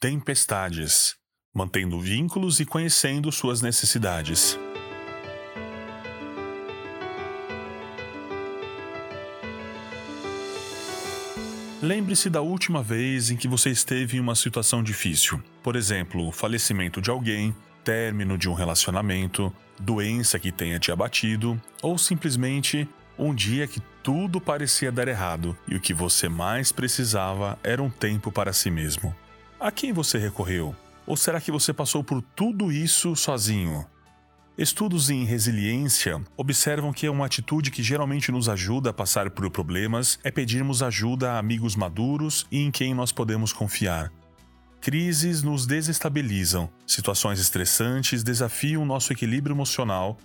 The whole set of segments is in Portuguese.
tempestades, mantendo vínculos e conhecendo suas necessidades. Lembre-se da última vez em que você esteve em uma situação difícil. Por exemplo, o falecimento de alguém, término de um relacionamento, doença que tenha te abatido, ou simplesmente um dia que tudo parecia dar errado e o que você mais precisava era um tempo para si mesmo. A quem você recorreu? Ou será que você passou por tudo isso sozinho? Estudos em resiliência observam que uma atitude que geralmente nos ajuda a passar por problemas é pedirmos ajuda a amigos maduros e em quem nós podemos confiar. Crises nos desestabilizam, situações estressantes desafiam nosso equilíbrio emocional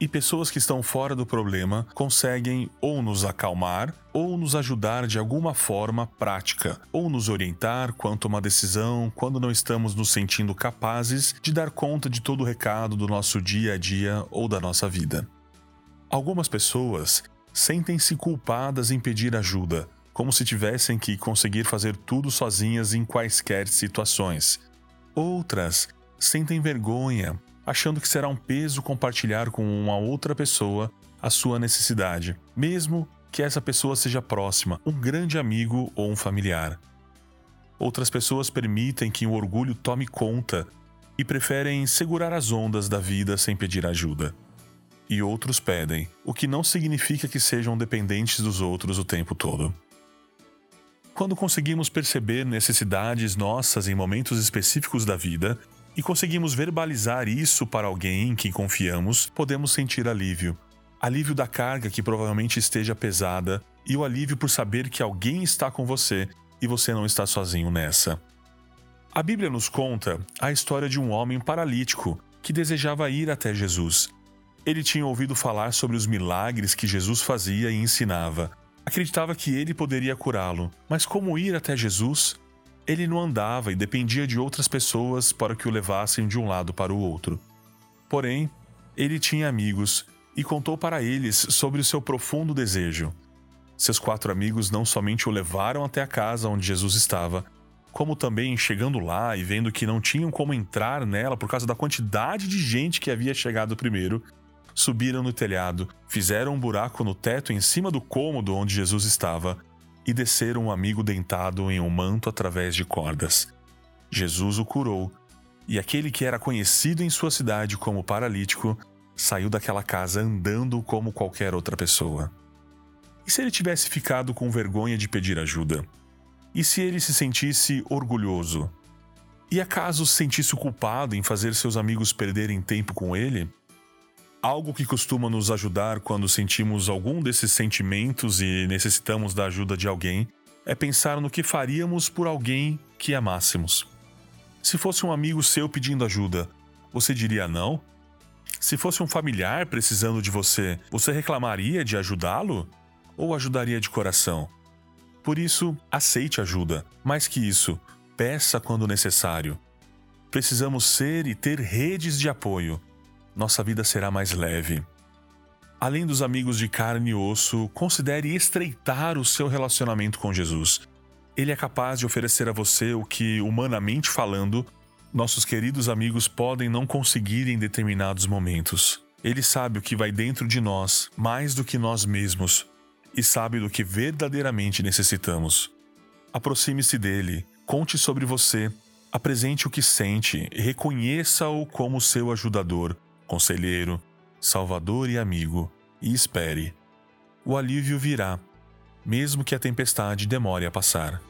e pessoas que estão fora do problema conseguem ou nos acalmar ou nos ajudar de alguma forma prática, ou nos orientar quanto a uma decisão quando não estamos nos sentindo capazes de dar conta de todo o recado do nosso dia a dia ou da nossa vida. Algumas pessoas sentem-se culpadas em pedir ajuda, como se tivessem que conseguir fazer tudo sozinhas em quaisquer situações. Outras sentem vergonha achando que será um peso compartilhar com uma outra pessoa a sua necessidade, mesmo que essa pessoa seja próxima, um grande amigo ou um familiar. Outras pessoas permitem que o orgulho tome conta e preferem segurar as ondas da vida sem pedir ajuda. E outros pedem, o que não significa que sejam dependentes dos outros o tempo todo. Quando conseguimos perceber necessidades nossas em momentos específicos da vida, e conseguimos verbalizar isso para alguém em quem confiamos, podemos sentir alívio. Alívio da carga que provavelmente esteja pesada e o alívio por saber que alguém está com você e você não está sozinho nessa. A Bíblia nos conta a história de um homem paralítico que desejava ir até Jesus. Ele tinha ouvido falar sobre os milagres que Jesus fazia e ensinava. Acreditava que ele poderia curá-lo, mas como ir até Jesus? Ele não andava e dependia de outras pessoas para que o levassem de um lado para o outro. Porém, ele tinha amigos e contou para eles sobre o seu profundo desejo. Seus quatro amigos não somente o levaram até a casa onde Jesus estava, como também chegando lá e vendo que não tinham como entrar nela por causa da quantidade de gente que havia chegado primeiro, subiram no telhado, fizeram um buraco no teto em cima do cômodo onde Jesus estava e desceram um amigo dentado em um manto através de cordas. Jesus o curou, e aquele que era conhecido em sua cidade como paralítico saiu daquela casa andando como qualquer outra pessoa. E se ele tivesse ficado com vergonha de pedir ajuda? E se ele se sentisse orgulhoso? E acaso se sentisse culpado em fazer seus amigos perderem tempo com ele? Algo que costuma nos ajudar quando sentimos algum desses sentimentos e necessitamos da ajuda de alguém é pensar no que faríamos por alguém que amássemos. Se fosse um amigo seu pedindo ajuda, você diria não? Se fosse um familiar precisando de você, você reclamaria de ajudá-lo? Ou ajudaria de coração? Por isso, aceite ajuda. Mais que isso, peça quando necessário. Precisamos ser e ter redes de apoio nossa vida será mais leve. Além dos amigos de carne e osso, considere estreitar o seu relacionamento com Jesus. Ele é capaz de oferecer a você o que, humanamente falando, nossos queridos amigos podem não conseguir em determinados momentos. Ele sabe o que vai dentro de nós mais do que nós mesmos e sabe do que verdadeiramente necessitamos. Aproxime-se dele, conte sobre você, apresente o que sente reconheça-o como seu ajudador conselheiro, salvador e amigo, e espere. O alívio virá, mesmo que a tempestade demore a passar.